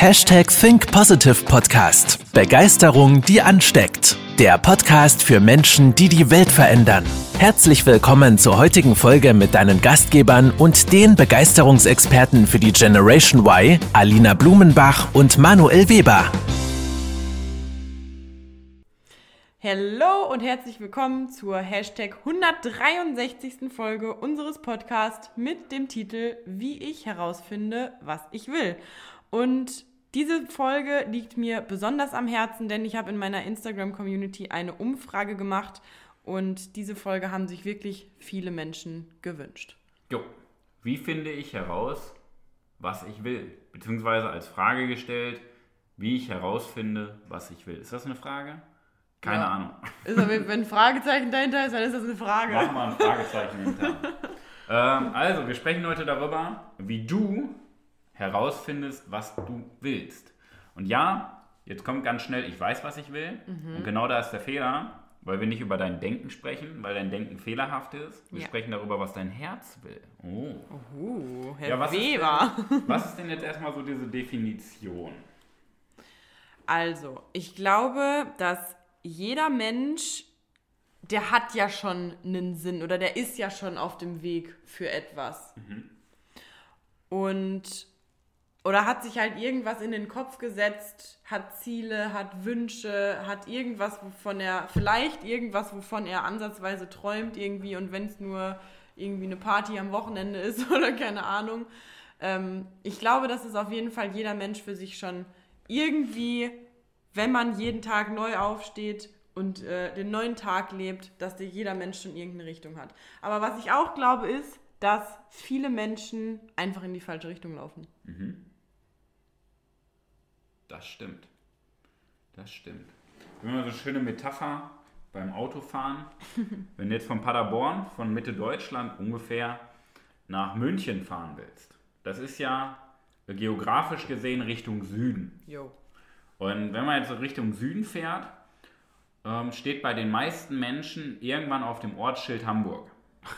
Hashtag Think Positive Podcast. Begeisterung, die ansteckt. Der Podcast für Menschen, die die Welt verändern. Herzlich willkommen zur heutigen Folge mit deinen Gastgebern und den Begeisterungsexperten für die Generation Y, Alina Blumenbach und Manuel Weber. Hallo und herzlich willkommen zur Hashtag 163. Folge unseres Podcasts mit dem Titel Wie ich herausfinde, was ich will. Und diese Folge liegt mir besonders am Herzen, denn ich habe in meiner Instagram-Community eine Umfrage gemacht und diese Folge haben sich wirklich viele Menschen gewünscht. Jo, wie finde ich heraus, was ich will? Beziehungsweise als Frage gestellt, wie ich herausfinde, was ich will. Ist das eine Frage? Keine ja. Ahnung. Ist aber, wenn ein Fragezeichen dahinter ist, dann ist das eine Frage. Mach mal ein Fragezeichen hinter. ähm, also, wir sprechen heute darüber, wie du herausfindest, was du willst. Und ja, jetzt kommt ganz schnell, ich weiß, was ich will. Mhm. Und genau da ist der Fehler, weil wir nicht über dein Denken sprechen, weil dein Denken fehlerhaft ist. Wir ja. sprechen darüber, was dein Herz will. Oh, uh, Herr ja, was Weber. Ist denn, was ist denn jetzt erstmal so diese Definition? Also, ich glaube, dass jeder Mensch, der hat ja schon einen Sinn oder der ist ja schon auf dem Weg für etwas. Mhm. Und oder hat sich halt irgendwas in den Kopf gesetzt, hat Ziele, hat Wünsche, hat irgendwas, wovon er, vielleicht irgendwas, wovon er ansatzweise träumt irgendwie und wenn es nur irgendwie eine Party am Wochenende ist oder keine Ahnung. Ähm, ich glaube, dass es auf jeden Fall jeder Mensch für sich schon irgendwie, wenn man jeden Tag neu aufsteht und äh, den neuen Tag lebt, dass der jeder Mensch schon irgendeine Richtung hat. Aber was ich auch glaube ist, dass viele Menschen einfach in die falsche Richtung laufen. Mhm. Das stimmt. Das stimmt. Haben so eine schöne Metapher beim Autofahren. Wenn du jetzt von Paderborn, von Mitte Deutschland ungefähr nach München fahren willst, das ist ja geografisch gesehen Richtung Süden. Jo. Und wenn man jetzt Richtung Süden fährt, ähm, steht bei den meisten Menschen irgendwann auf dem Ortsschild Hamburg.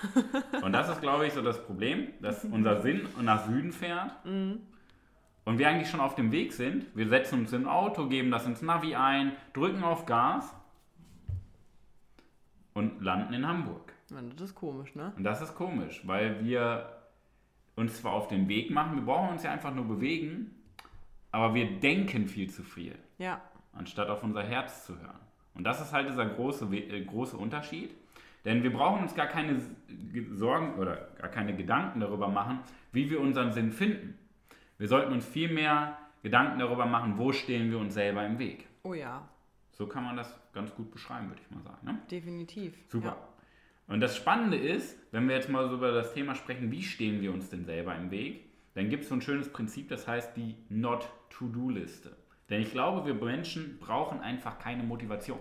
Und das ist, glaube ich, so das Problem, dass unser Sinn nach Süden fährt. Mhm und wir eigentlich schon auf dem Weg sind, wir setzen uns in ein Auto, geben das ins Navi ein, drücken auf Gas und landen in Hamburg. Das ist komisch, ne? Und das ist komisch, weil wir uns zwar auf den Weg machen, wir brauchen uns ja einfach nur bewegen, aber wir denken viel zu viel. Ja. Anstatt auf unser Herz zu hören. Und das ist halt dieser große, äh, große Unterschied. Denn wir brauchen uns gar keine Sorgen oder gar keine Gedanken darüber machen, wie wir unseren Sinn finden. Wir sollten uns viel mehr Gedanken darüber machen, wo stehen wir uns selber im Weg. Oh ja. So kann man das ganz gut beschreiben, würde ich mal sagen. Ne? Definitiv. Super. Ja. Und das Spannende ist, wenn wir jetzt mal so über das Thema sprechen, wie stehen wir uns denn selber im Weg, dann gibt es so ein schönes Prinzip, das heißt die Not-to-Do-Liste. Denn ich glaube, wir Menschen brauchen einfach keine Motivation.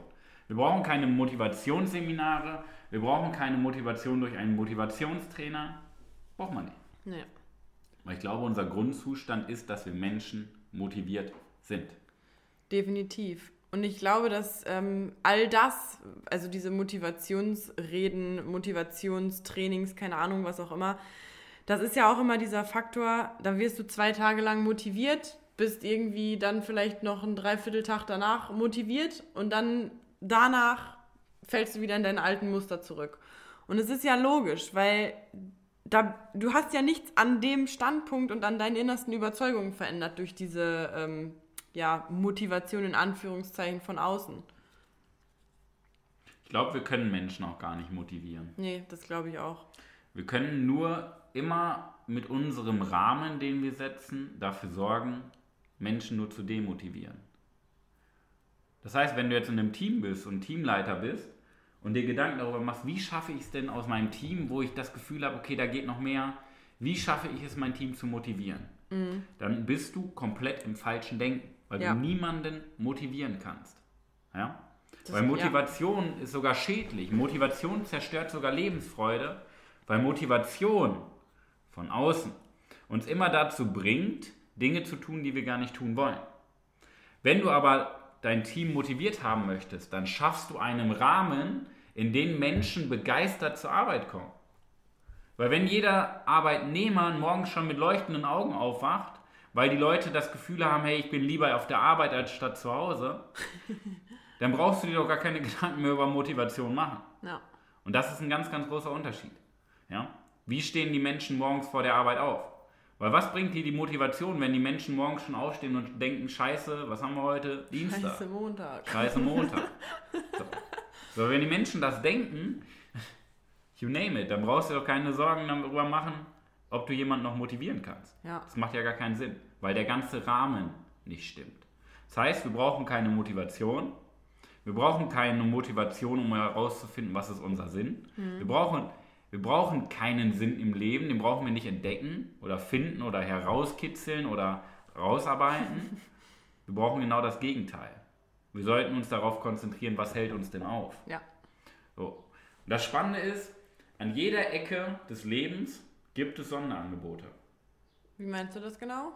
Wir brauchen keine Motivationsseminare, wir brauchen keine Motivation durch einen Motivationstrainer. Braucht man nicht. Nee. Weil ich glaube, unser Grundzustand ist, dass wir Menschen motiviert sind. Definitiv. Und ich glaube, dass ähm, all das, also diese Motivationsreden, Motivationstrainings, keine Ahnung, was auch immer, das ist ja auch immer dieser Faktor, da wirst du zwei Tage lang motiviert, bist irgendwie dann vielleicht noch ein Dreivierteltag danach motiviert und dann danach fällst du wieder in deine alten Muster zurück. Und es ist ja logisch, weil da, du hast ja nichts an dem Standpunkt und an deinen innersten Überzeugungen verändert durch diese ähm, ja, Motivation in Anführungszeichen von außen. Ich glaube, wir können Menschen auch gar nicht motivieren. Nee, das glaube ich auch. Wir können nur immer mit unserem Rahmen, den wir setzen, dafür sorgen, Menschen nur zu demotivieren. Das heißt, wenn du jetzt in einem Team bist und Teamleiter bist, und dir Gedanken darüber machst, wie schaffe ich es denn aus meinem Team, wo ich das Gefühl habe, okay, da geht noch mehr, wie schaffe ich es, mein Team zu motivieren? Mhm. Dann bist du komplett im falschen Denken, weil ja. du niemanden motivieren kannst. Ja? Das weil Motivation ja. ist sogar schädlich. Motivation zerstört sogar Lebensfreude, weil Motivation von außen uns immer dazu bringt, Dinge zu tun, die wir gar nicht tun wollen. Wenn du aber dein Team motiviert haben möchtest, dann schaffst du einen Rahmen, in dem Menschen begeistert zur Arbeit kommen. Weil wenn jeder Arbeitnehmer morgens schon mit leuchtenden Augen aufwacht weil die Leute das Gefühl haben, hey, ich bin lieber auf der Arbeit als statt zu Hause, dann brauchst du dir doch gar keine Gedanken mehr über Motivation machen. Ja. Und das ist ein ganz, ganz großer Unterschied. Ja? Wie stehen die Menschen morgens vor der Arbeit auf? Weil was bringt dir die Motivation, wenn die Menschen morgens schon aufstehen und denken, scheiße, was haben wir heute? Dienstag. Scheiße Montag. Scheiße Montag. So. so, wenn die Menschen das denken, you name it, dann brauchst du doch keine Sorgen darüber machen, ob du jemanden noch motivieren kannst. Ja. Das macht ja gar keinen Sinn, weil der ganze Rahmen nicht stimmt. Das heißt, wir brauchen keine Motivation. Wir brauchen keine Motivation, um herauszufinden, was ist unser Sinn. Wir, brauchen, wir brauchen keinen Sinn im Leben, den brauchen wir nicht entdecken oder finden oder herauskitzeln oder rausarbeiten. wir brauchen genau das Gegenteil. Wir sollten uns darauf konzentrieren, was hält uns denn auf. Ja. So. Und das Spannende ist, an jeder Ecke des Lebens gibt es Sonderangebote. Wie meinst du das genau?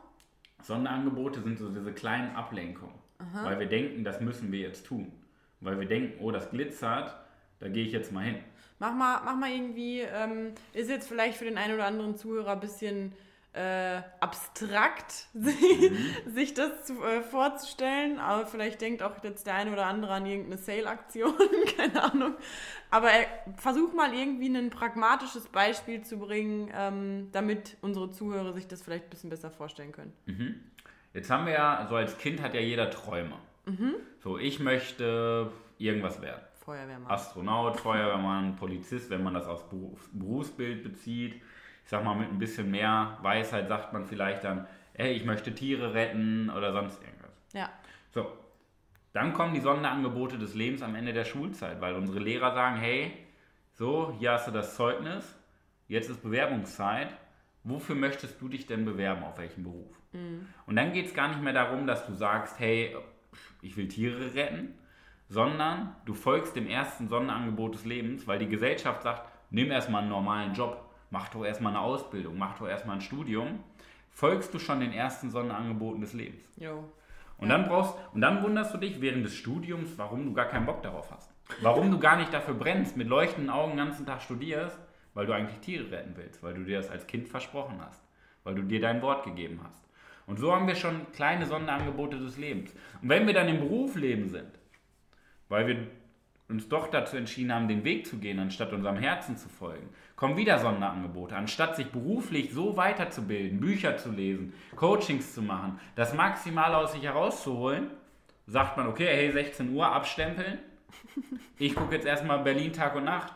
Sonderangebote sind so diese kleinen Ablenkungen, weil wir denken, das müssen wir jetzt tun. Weil wir denken, oh, das glitzert, da gehe ich jetzt mal hin. Mach mal, mach mal irgendwie, ähm, ist jetzt vielleicht für den einen oder anderen Zuhörer ein bisschen äh, abstrakt, sich das zu, äh, vorzustellen, aber vielleicht denkt auch jetzt der eine oder andere an irgendeine Sale-Aktion, keine Ahnung. Aber äh, versuch mal irgendwie ein pragmatisches Beispiel zu bringen, ähm, damit unsere Zuhörer sich das vielleicht ein bisschen besser vorstellen können. Jetzt haben wir ja, so als Kind hat ja jeder Träume. So, ich möchte irgendwas werden. Feuerwehrmann. Astronaut, Feuerwehrmann, Polizist, wenn man das aufs Berufs Berufsbild bezieht. Ich sag mal, mit ein bisschen mehr Weisheit sagt man vielleicht dann, ey, ich möchte Tiere retten oder sonst irgendwas. Ja. So, dann kommen die Sonderangebote des Lebens am Ende der Schulzeit, weil unsere Lehrer sagen, hey, so, hier hast du das Zeugnis, jetzt ist Bewerbungszeit, wofür möchtest du dich denn bewerben, auf welchen Beruf? Und dann geht es gar nicht mehr darum, dass du sagst, hey, ich will Tiere retten, sondern du folgst dem ersten Sonderangebot des Lebens, weil die Gesellschaft sagt, nimm erstmal einen normalen Job, mach doch erstmal eine Ausbildung, mach doch erstmal ein Studium, folgst du schon den ersten Sonderangeboten des Lebens. Jo. Und dann brauchst und dann wunderst du dich während des Studiums, warum du gar keinen Bock darauf hast. Warum du gar nicht dafür brennst, mit leuchtenden Augen den ganzen Tag studierst, weil du eigentlich Tiere retten willst, weil du dir das als Kind versprochen hast, weil du dir dein Wort gegeben hast. Und so haben wir schon kleine Sonderangebote des Lebens. Und wenn wir dann im Berufsleben sind, weil wir uns doch dazu entschieden haben, den Weg zu gehen, anstatt unserem Herzen zu folgen, kommen wieder Sonderangebote. Anstatt sich beruflich so weiterzubilden, Bücher zu lesen, Coachings zu machen, das Maximale aus sich herauszuholen, sagt man, okay, hey, 16 Uhr, abstempeln. Ich gucke jetzt erstmal Berlin Tag und Nacht.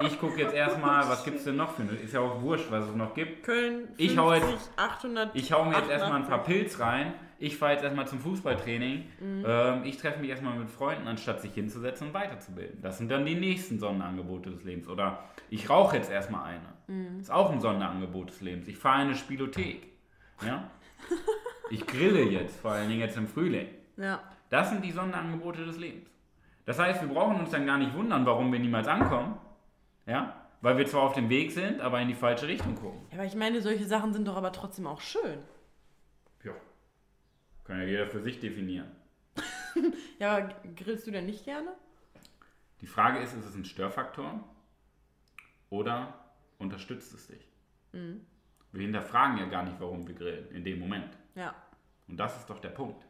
Ich gucke jetzt erstmal, was gibt es denn noch für eine, ist ja auch wurscht, was es noch gibt. Köln 50, Ich hau jetzt- 800. Ich hau mir jetzt erstmal ein paar 88. Pilz rein. Ich fahre jetzt erstmal zum Fußballtraining. Ähm, ich treffe mich erstmal mit Freunden, anstatt sich hinzusetzen und weiterzubilden. Das sind dann die nächsten Sonderangebote des Lebens. Oder ich rauche jetzt erstmal eine. Ist auch ein Sonderangebot des Lebens. Ich fahre in eine Spielothek. Ja? Ich grille jetzt, vor allen Dingen jetzt im Frühling. Ja. Das sind die Sonderangebote des Lebens. Das heißt, wir brauchen uns dann gar nicht wundern, warum wir niemals ankommen. Ja? Weil wir zwar auf dem Weg sind, aber in die falsche Richtung gucken. ja. Aber ich meine, solche Sachen sind doch aber trotzdem auch schön. Kann ja jeder für sich definieren. Ja, aber grillst du denn nicht gerne? Die Frage ist, ist es ein Störfaktor oder unterstützt es dich? Wir hinterfragen ja gar nicht, warum wir grillen in dem Moment. Ja. Und das ist doch der Punkt.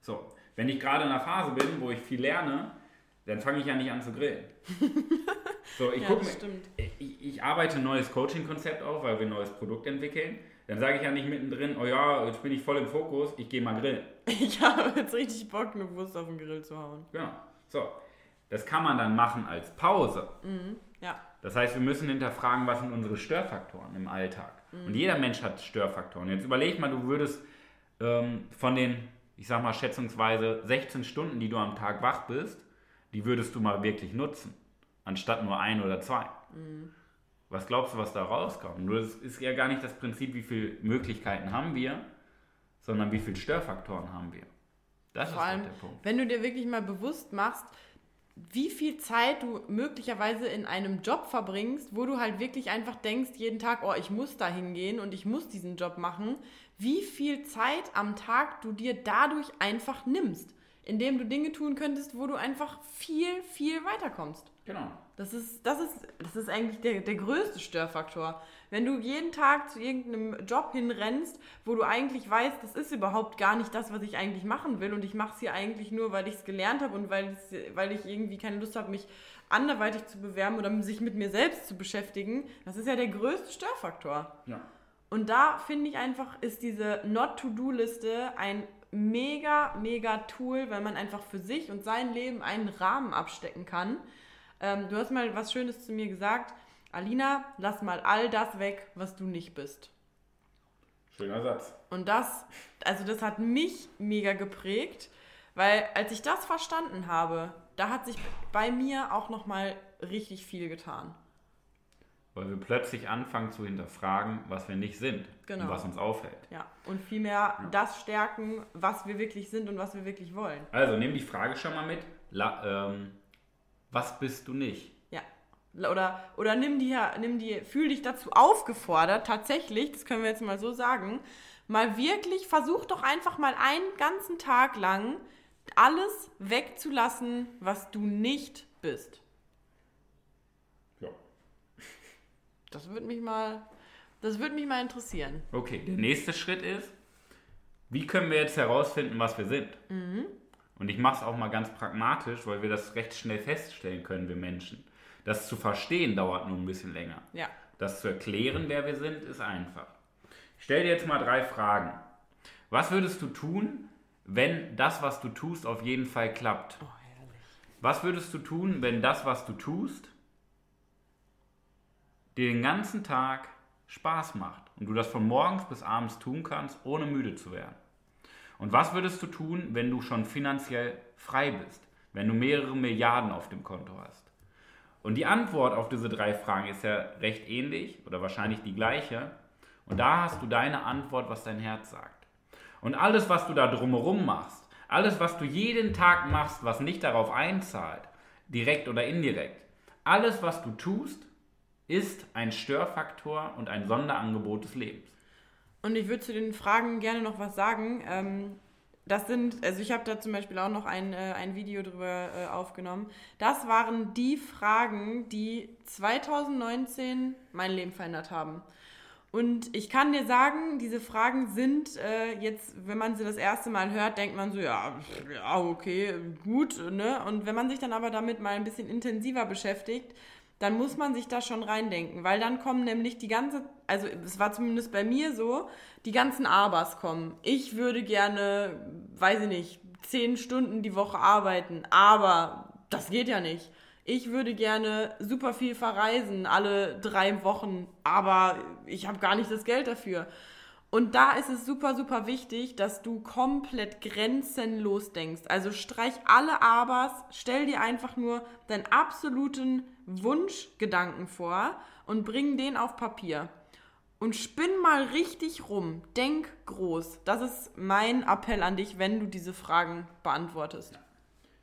So, wenn ich gerade in einer Phase bin, wo ich viel lerne, dann fange ich ja nicht an zu grillen. So, ich Ja, gucke ich, ich arbeite ein neues Coaching-Konzept auf, weil wir ein neues Produkt entwickeln. Dann sage ich ja nicht mittendrin, oh ja, jetzt bin ich voll im Fokus, ich gehe mal grillen. Ich habe jetzt richtig Bock, eine Wurst auf den Grill zu hauen. Genau. So, das kann man dann machen als Pause. Ja. Das heißt, wir müssen hinterfragen, was sind unsere Störfaktoren im Alltag. Und jeder Mensch hat Störfaktoren. Jetzt überleg mal, du würdest ähm, von den, ich sag mal schätzungsweise 16 Stunden, die du am Tag wach bist, die würdest du mal wirklich nutzen, anstatt nur ein oder zwei. Was glaubst du, was da rauskommt? Nur das ist ja gar nicht das Prinzip, wie viele Möglichkeiten haben wir, sondern wie viele Störfaktoren haben wir. Das Vor ist allem, der Punkt. wenn du dir wirklich mal bewusst machst, wie viel Zeit du möglicherweise in einem Job verbringst, wo du halt wirklich einfach denkst, jeden Tag, oh, ich muss da hingehen und ich muss diesen Job machen, wie viel Zeit am Tag du dir dadurch einfach nimmst. indem du Dinge tun könntest, wo du einfach viel, viel weiterkommst. Genau. Das ist, das ist, das ist eigentlich der, der größte Störfaktor. Wenn du jeden Tag zu irgendeinem Job hinrennst, wo du eigentlich weißt, das ist überhaupt gar nicht das, was ich eigentlich machen will und ich mache es hier eigentlich nur, weil ich es gelernt habe und weil, weil ich irgendwie keine Lust habe, mich anderweitig zu bewerben oder sich mit mir selbst zu beschäftigen, das ist ja der größte Störfaktor. Ja. Und da finde ich einfach, ist diese Not-to-Do-Liste ein mega, mega Tool, weil man einfach für sich und sein Leben einen Rahmen abstecken kann. Ähm, du hast mal was Schönes zu mir gesagt. Alina, lass mal all das weg, was du nicht bist. Schöner Satz. Und das, also das hat mich mega geprägt, weil als ich das verstanden habe, da hat sich bei mir auch nochmal richtig viel getan. Weil wir plötzlich anfangen zu hinterfragen, was wir nicht sind Genau. und was uns aufhält. Ja, und vielmehr das stärken, was wir wirklich sind und was wir wirklich wollen. Also nimm die Frage schon mal mit. La, ähm, was bist du nicht? Ja. Oder, oder nimm die, nimm die, fühl dich dazu aufgefordert, tatsächlich, das können wir jetzt mal so sagen, mal wirklich, versuch doch einfach mal einen ganzen Tag lang alles wegzulassen, was du nicht bist. Ja. Das würde mich mal, das würde mich mal interessieren. Okay, der nächste Schritt ist, wie können wir jetzt herausfinden, was wir sind? Und ich mache es auch mal ganz pragmatisch, weil wir das recht schnell feststellen können, wir Menschen. Das zu verstehen dauert nur ein bisschen länger. Ja. Das zu erklären, wer wir sind, ist einfach. Ich stelle dir jetzt mal drei Fragen. Was würdest du tun, wenn das, was du tust, auf jeden Fall klappt? Oh, herrlich. Was würdest du tun, wenn das, was du tust, dir den ganzen Tag Spaß macht und du das von morgens bis abends tun kannst, ohne müde zu werden? Und was würdest du tun, wenn du schon finanziell frei bist, wenn du mehrere Milliarden auf dem Konto hast? Und die Antwort auf diese drei Fragen ist ja recht ähnlich oder wahrscheinlich die gleiche. Und da hast du deine Antwort, was dein Herz sagt. Und alles, was du da drumherum machst, alles, was du jeden Tag machst, was nicht darauf einzahlt, direkt oder indirekt, alles, was du tust, ist ein Störfaktor und ein Sonderangebot des Lebens. Und ich würde zu den Fragen gerne noch was sagen. Ähm, das sind, also ich habe da zum Beispiel auch noch ein, äh, ein Video drüber äh, aufgenommen. Das waren die Fragen, die 2019 mein Leben verändert haben. Und ich kann dir sagen, diese Fragen sind äh, jetzt, wenn man sie das erste Mal hört, denkt man so, ja, ja, okay, gut, ne? Und wenn man sich dann aber damit mal ein bisschen intensiver beschäftigt, dann muss man sich da schon reindenken, weil dann kommen nämlich die ganze, also es war zumindest bei mir so, die ganzen Abers kommen. Ich würde gerne, weiß ich nicht, zehn Stunden die Woche arbeiten, aber das geht ja nicht. Ich würde gerne super viel verreisen, alle drei Wochen, aber ich habe gar nicht das Geld dafür. Und da ist es super, super wichtig, dass du komplett grenzenlos denkst. Also streich alle Abers, stell dir einfach nur deinen absoluten Wunschgedanken vor und bring den auf Papier. Und spinn mal richtig rum. Denk groß. Das ist mein Appell an dich, wenn du diese Fragen beantwortest.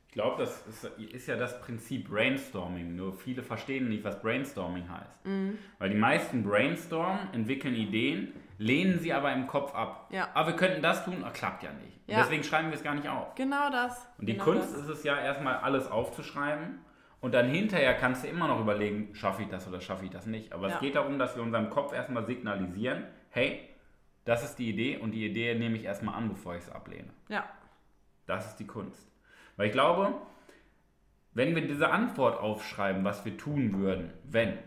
Ich glaube, das ist, ist, ja das Prinzip Brainstorming. Nur viele verstehen nicht, was Brainstorming heißt. Mhm. Weil die meisten brainstormen, entwickeln Ideen, lehnen sie aber im Kopf ab. Ja. Aber wir könnten das tun, Ach, klappt ja nicht. Ja. Deswegen schreiben wir es gar nicht auf. Genau das. Und die genau Kunst das. ist es ja erstmal alles aufzuschreiben und dann hinterher kannst du immer noch überlegen, schaffe ich das oder schaffe ich das nicht. Aber Ja. es geht darum, dass wir unserem Kopf erstmal signalisieren, hey, das ist die Idee und die Idee nehme ich erstmal an, bevor ich sie ablehne. Ja. Das ist die Kunst. Weil ich glaube, wenn wir diese Antwort aufschreiben, was wir tun würden, wenn,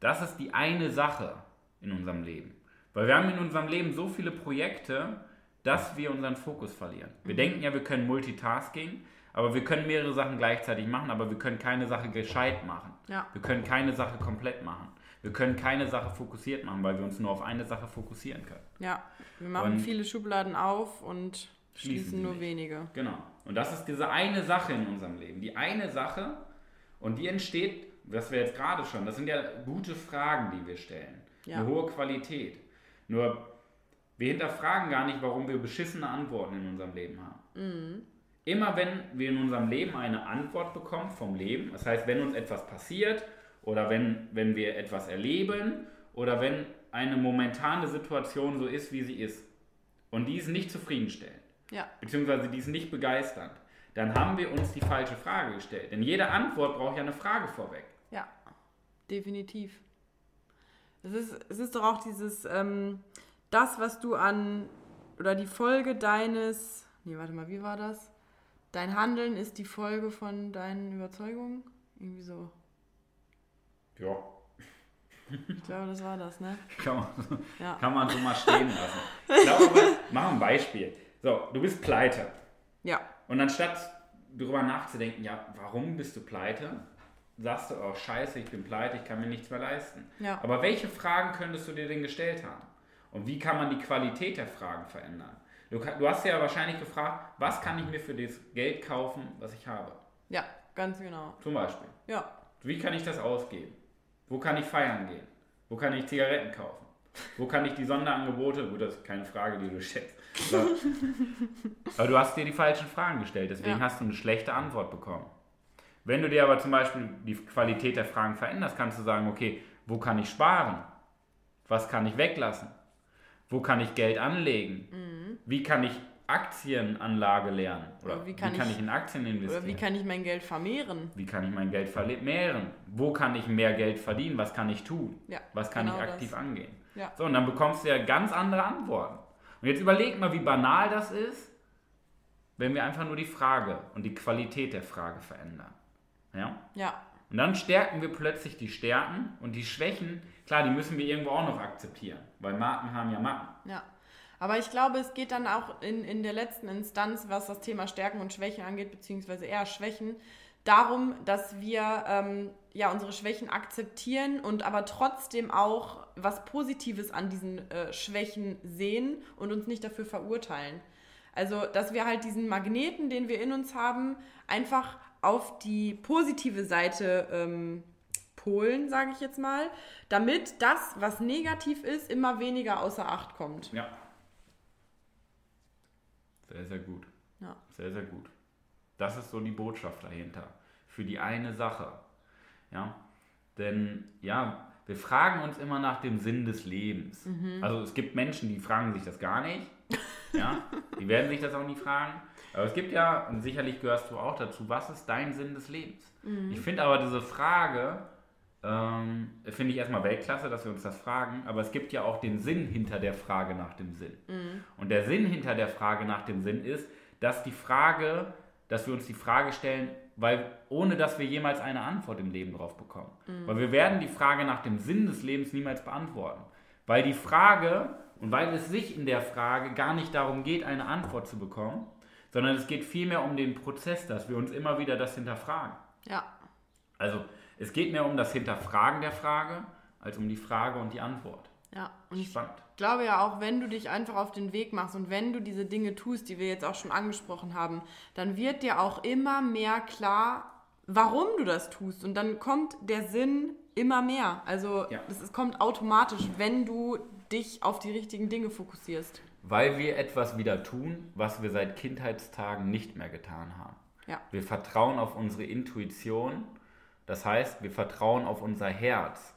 das ist die eine Sache in unserem Leben. Weil wir haben in unserem Leben so viele Projekte, dass wir unseren Fokus verlieren. Wir denken ja, wir können Multitasking, aber wir können mehrere Sachen gleichzeitig machen, aber wir können keine Sache gescheit machen. Ja. Wir können keine Sache komplett machen. Wir können keine Sache fokussiert machen, weil wir uns nur auf eine Sache fokussieren können. Ja. Wir machen Und- viele Schubladen auf und Schließen nur nicht. wenige. Genau. Und das ist diese eine Sache in unserem Leben. Die eine Sache, und die entsteht, was wir jetzt gerade schon, das sind ja gute Fragen, die wir stellen. Ja. Eine hohe Qualität. Nur, wir hinterfragen gar nicht, warum wir beschissene Antworten in unserem Leben haben. Immer wenn wir in unserem Leben eine Antwort bekommen vom Leben, das heißt, wenn uns etwas passiert oder wenn, wenn wir etwas erleben oder wenn eine momentane Situation so ist, wie sie ist und die ist nicht zufriedenstellend, Ja. beziehungsweise die ist nicht begeisternd, dann haben wir uns die falsche Frage gestellt. Denn jede Antwort braucht ja eine Frage vorweg. Ja, definitiv. Es ist, es ist doch auch dieses, ähm, das, was du an, oder die Folge deines, nee, warte mal, wie war das? Dein Handeln ist die Folge von deinen Überzeugungen? Irgendwie so. Ja, Ich glaube, das war das, ne? kann man, Ja. kann man so mal stehen lassen. Ich glaube, mach ein Beispiel. So, du bist pleite. Ja, Und anstatt darüber nachzudenken, ja, warum bist du pleite, sagst du, oh scheiße, ich bin pleite, ich kann mir nichts mehr leisten. Ja. Aber welche Fragen könntest du dir denn gestellt haben? Und wie kann man die Qualität der Fragen verändern? Du, du hast ja wahrscheinlich gefragt, was kann ich mir für das Geld kaufen, was ich habe? ja, ganz genau. Zum Beispiel. Ja, Wie kann ich das ausgeben? Wo kann ich feiern gehen? Wo kann ich Zigaretten kaufen? Wo kann ich die Sonderangebote, gut, das ist keine Frage, die du schätzt. Aber, aber du hast dir die falschen Fragen gestellt, deswegen Ja. hast du eine schlechte Antwort bekommen. Wenn du dir aber zum Beispiel die Qualität der Fragen veränderst, kannst du sagen, okay, wo kann ich sparen? Was kann ich weglassen? Wo kann ich Geld anlegen? Wie kann ich Aktienanlage lernen? Oder, Oder wie kann ich- ich in Aktien investieren? oder wie kann ich mein Geld vermehren? Wie kann ich mein Geld vermehren? Wo kann ich mehr Geld verdienen? Was kann ich tun? Ja, Was kann genau ich aktiv das. angehen? Ja. So, und dann bekommst du ja ganz andere Antworten. Und jetzt überleg mal, wie banal das ist, wenn wir einfach nur die Frage und die Qualität der Frage verändern. Ja? Ja, Und dann stärken wir plötzlich die Stärken und die Schwächen, klar, die müssen wir irgendwo auch noch akzeptieren, weil Marken haben ja Macken. ja. Aber ich glaube, es geht dann auch in, in der letzten Instanz, was das Thema Stärken und Schwächen angeht, beziehungsweise eher Schwächen, darum, dass wir ähm, ja unsere Schwächen akzeptieren und aber trotzdem auch was Positives an diesen äh, Schwächen sehen und uns nicht dafür verurteilen. Also, dass wir halt diesen Magneten, den wir in uns haben, einfach auf die positive Seite ähm, polen, sage ich jetzt mal, damit das, was negativ ist, immer weniger außer Acht kommt. Ja. Sehr, sehr gut. Ja. Sehr, sehr gut. Das ist so die Botschaft dahinter. Für die eine Sache. Ja. Denn, ja, wir fragen uns immer nach dem Sinn des Lebens. Also es gibt Menschen, die fragen sich das gar nicht. Ja. Die werden sich das auch nie fragen. Aber es gibt ja, und sicherlich gehörst du auch dazu, was ist dein Sinn des Lebens? Ich finde aber diese Frage, ähm, finde ich erstmal Weltklasse, dass wir uns das fragen, aber es gibt ja auch den Sinn hinter der Frage nach dem Sinn. Und der Sinn hinter der Frage nach dem Sinn ist, dass die Frage, dass wir uns die Frage stellen, weil ohne dass wir jemals eine Antwort im Leben drauf bekommen. Weil wir werden die Frage nach dem Sinn des Lebens niemals beantworten. Weil die Frage und weil es sich in der Frage gar nicht darum geht, eine Antwort zu bekommen, sondern es geht vielmehr um den Prozess, dass wir uns immer wieder das hinterfragen. Ja, Also es geht mehr um das Hinterfragen der Frage, als um die Frage und die Antwort. ja. Und ich Spannend. glaube ja auch, wenn du dich einfach auf den Weg machst und wenn du diese Dinge tust, die wir jetzt auch schon angesprochen haben, dann wird dir auch immer mehr klar, warum du das tust. Und dann kommt der Sinn immer mehr. Also Ja. das ist, kommt automatisch, wenn du dich auf die richtigen Dinge fokussierst. Weil wir etwas wieder tun, was wir seit Kindheitstagen nicht mehr getan haben. Ja. Wir vertrauen auf unsere Intuition, das heißt, wir vertrauen auf unser Herz.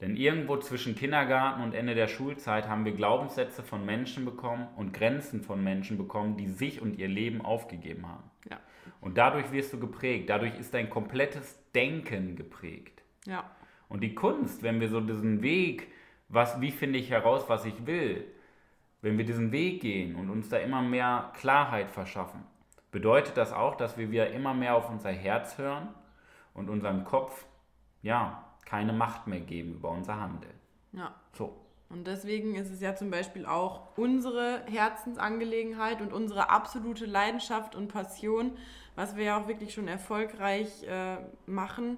Denn irgendwo zwischen Kindergarten und Ende der Schulzeit haben wir Glaubenssätze von Menschen bekommen und Grenzen von Menschen bekommen, die sich und ihr Leben aufgegeben haben. Ja. Und dadurch wirst du geprägt, dadurch ist dein komplettes Denken geprägt. Ja. Und die Kunst, wenn wir so diesen Weg, was, wie finde ich heraus, was ich will, wenn wir diesen Weg gehen und uns da immer mehr Klarheit verschaffen, bedeutet das auch, dass wir wieder immer mehr auf unser Herz hören und unserem Kopf, ja, keine Macht mehr geben über unser Handeln. Ja. So. Und deswegen ist es ja zum Beispiel auch unsere Herzensangelegenheit und unsere absolute Leidenschaft und Passion, was wir ja auch wirklich schon erfolgreich äh, machen,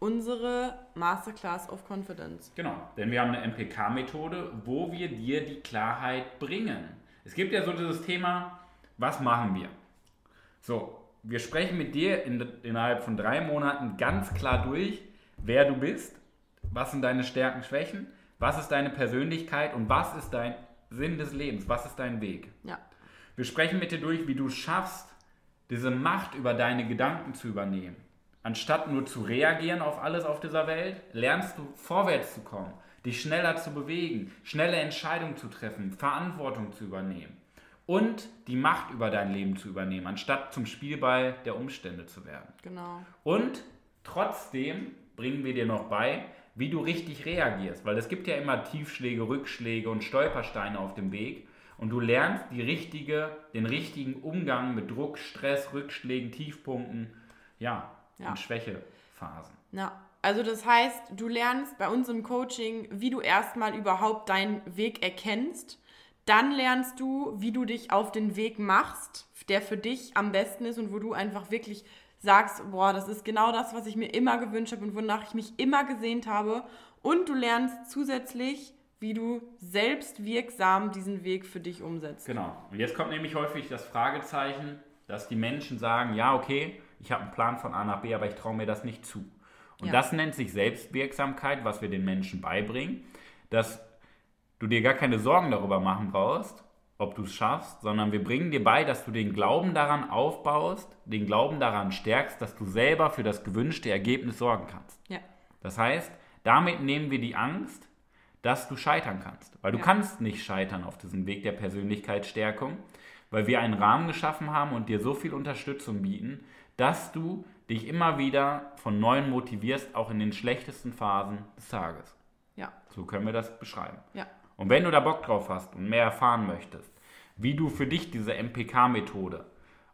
unsere Masterclass of Confidence. Genau, denn wir haben eine MPK-Methode, wo wir dir die Klarheit bringen. Es gibt ja so dieses Thema, was machen wir? So, wir sprechen mit dir in, innerhalb von drei Monaten ganz klar durch, wer du bist, was sind deine Stärken, Schwächen, was ist deine Persönlichkeit und was ist dein Sinn des Lebens, was ist dein Weg. Ja. Wir sprechen mit dir durch, wie du schaffst, diese Macht über deine Gedanken zu übernehmen. Anstatt nur zu reagieren auf alles auf dieser Welt, lernst du vorwärts zu kommen, dich schneller zu bewegen, schnelle Entscheidungen zu treffen, Verantwortung zu übernehmen. Und die Macht über dein Leben zu übernehmen, anstatt zum Spielball der Umstände zu werden. Genau. Und trotzdem bringen wir dir noch bei, wie du richtig reagierst, weil es gibt ja immer Tiefschläge, Rückschläge und Stolpersteine auf dem Weg und du lernst die richtige, den richtigen Umgang mit Druck, Stress, Rückschlägen, Tiefpunkten, ja, Ja. und Schwächephasen. Ja, also das heißt, du lernst bei uns im Coaching, wie du erstmal überhaupt deinen Weg erkennst. Dann lernst du, wie du dich auf den Weg machst, der für dich am besten ist und wo du einfach wirklich sagst, boah, das ist genau das, was ich mir immer gewünscht habe und wonach ich mich immer gesehnt habe. Und du lernst zusätzlich, wie du selbst wirksam diesen Weg für dich umsetzt. Genau. Und jetzt kommt nämlich häufig das Fragezeichen, dass die Menschen sagen, ja, okay, ich habe einen Plan von A nach B, aber ich traue mir das nicht zu. Und Ja. das nennt sich Selbstwirksamkeit, was wir den Menschen beibringen, dass du dir gar keine Sorgen darüber machen brauchst, ob du es schaffst, sondern wir bringen dir bei, dass du den Glauben daran aufbaust, den Glauben daran stärkst, dass du selber für das gewünschte Ergebnis sorgen kannst. Ja, Das heißt, damit nehmen wir die Angst, dass du scheitern kannst. Weil du Ja. kannst nicht scheitern auf diesem Weg der Persönlichkeitsstärkung, weil wir einen Rahmen geschaffen haben und dir so viel Unterstützung bieten, dass du dich immer wieder von neuem motivierst, auch in den schlechtesten Phasen des Tages. ja, So können wir das beschreiben. ja, Und wenn du da Bock drauf hast und mehr erfahren möchtest, wie du für dich diese MPK-Methode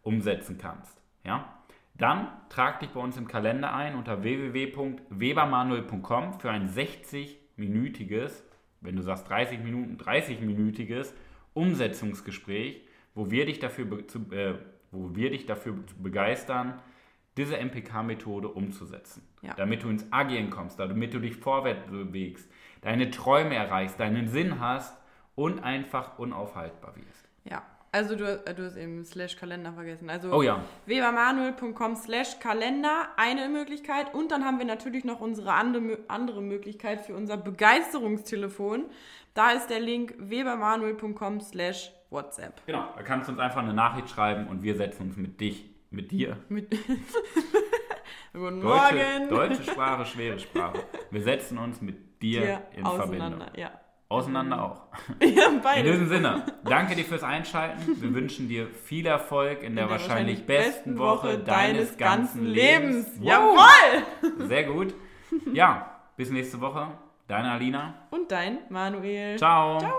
umsetzen kannst, ja, dann trag dich bei uns im Kalender ein unter www.webermanuel.com für ein 60-minütiges, wenn du sagst 30 Minuten, 30-minütiges Umsetzungsgespräch, wo wir dich dafür, zu, äh, wo wir dich dafür begeistern, diese MPK-Methode umzusetzen. Ja. Damit du ins Agieren kommst, damit du dich vorwärts bewegst, deine Träume erreichst, deinen Sinn hast und einfach unaufhaltbar wirst. ja. Also du, äh, du hast eben slash Kalender vergessen. Also Oh ja. webermanuel.com slash Kalender, eine Möglichkeit. Und dann haben wir natürlich noch unsere andere, andere Möglichkeit für unser Begeisterungstelefon. Da ist der Link webermanuel.com slash WhatsApp. Genau, da kannst du uns einfach eine Nachricht schreiben und wir setzen uns mit dich, mit dir. Mit Guten Deutsche, Morgen. deutsche Sprache, schwere Sprache. Wir setzen uns mit dir in. Verbindung. Ja. Auseinander auch. ja, In beide. diesem Sinne, danke dir fürs Einschalten. Wir wünschen dir viel Erfolg in der, In der wahrscheinlich besten Woche deines ganzen Lebens. Wow. Jawohl! Sehr gut. Ja, bis nächste Woche. Deine Alina. Und dein Manuel. Ciao. Ciao.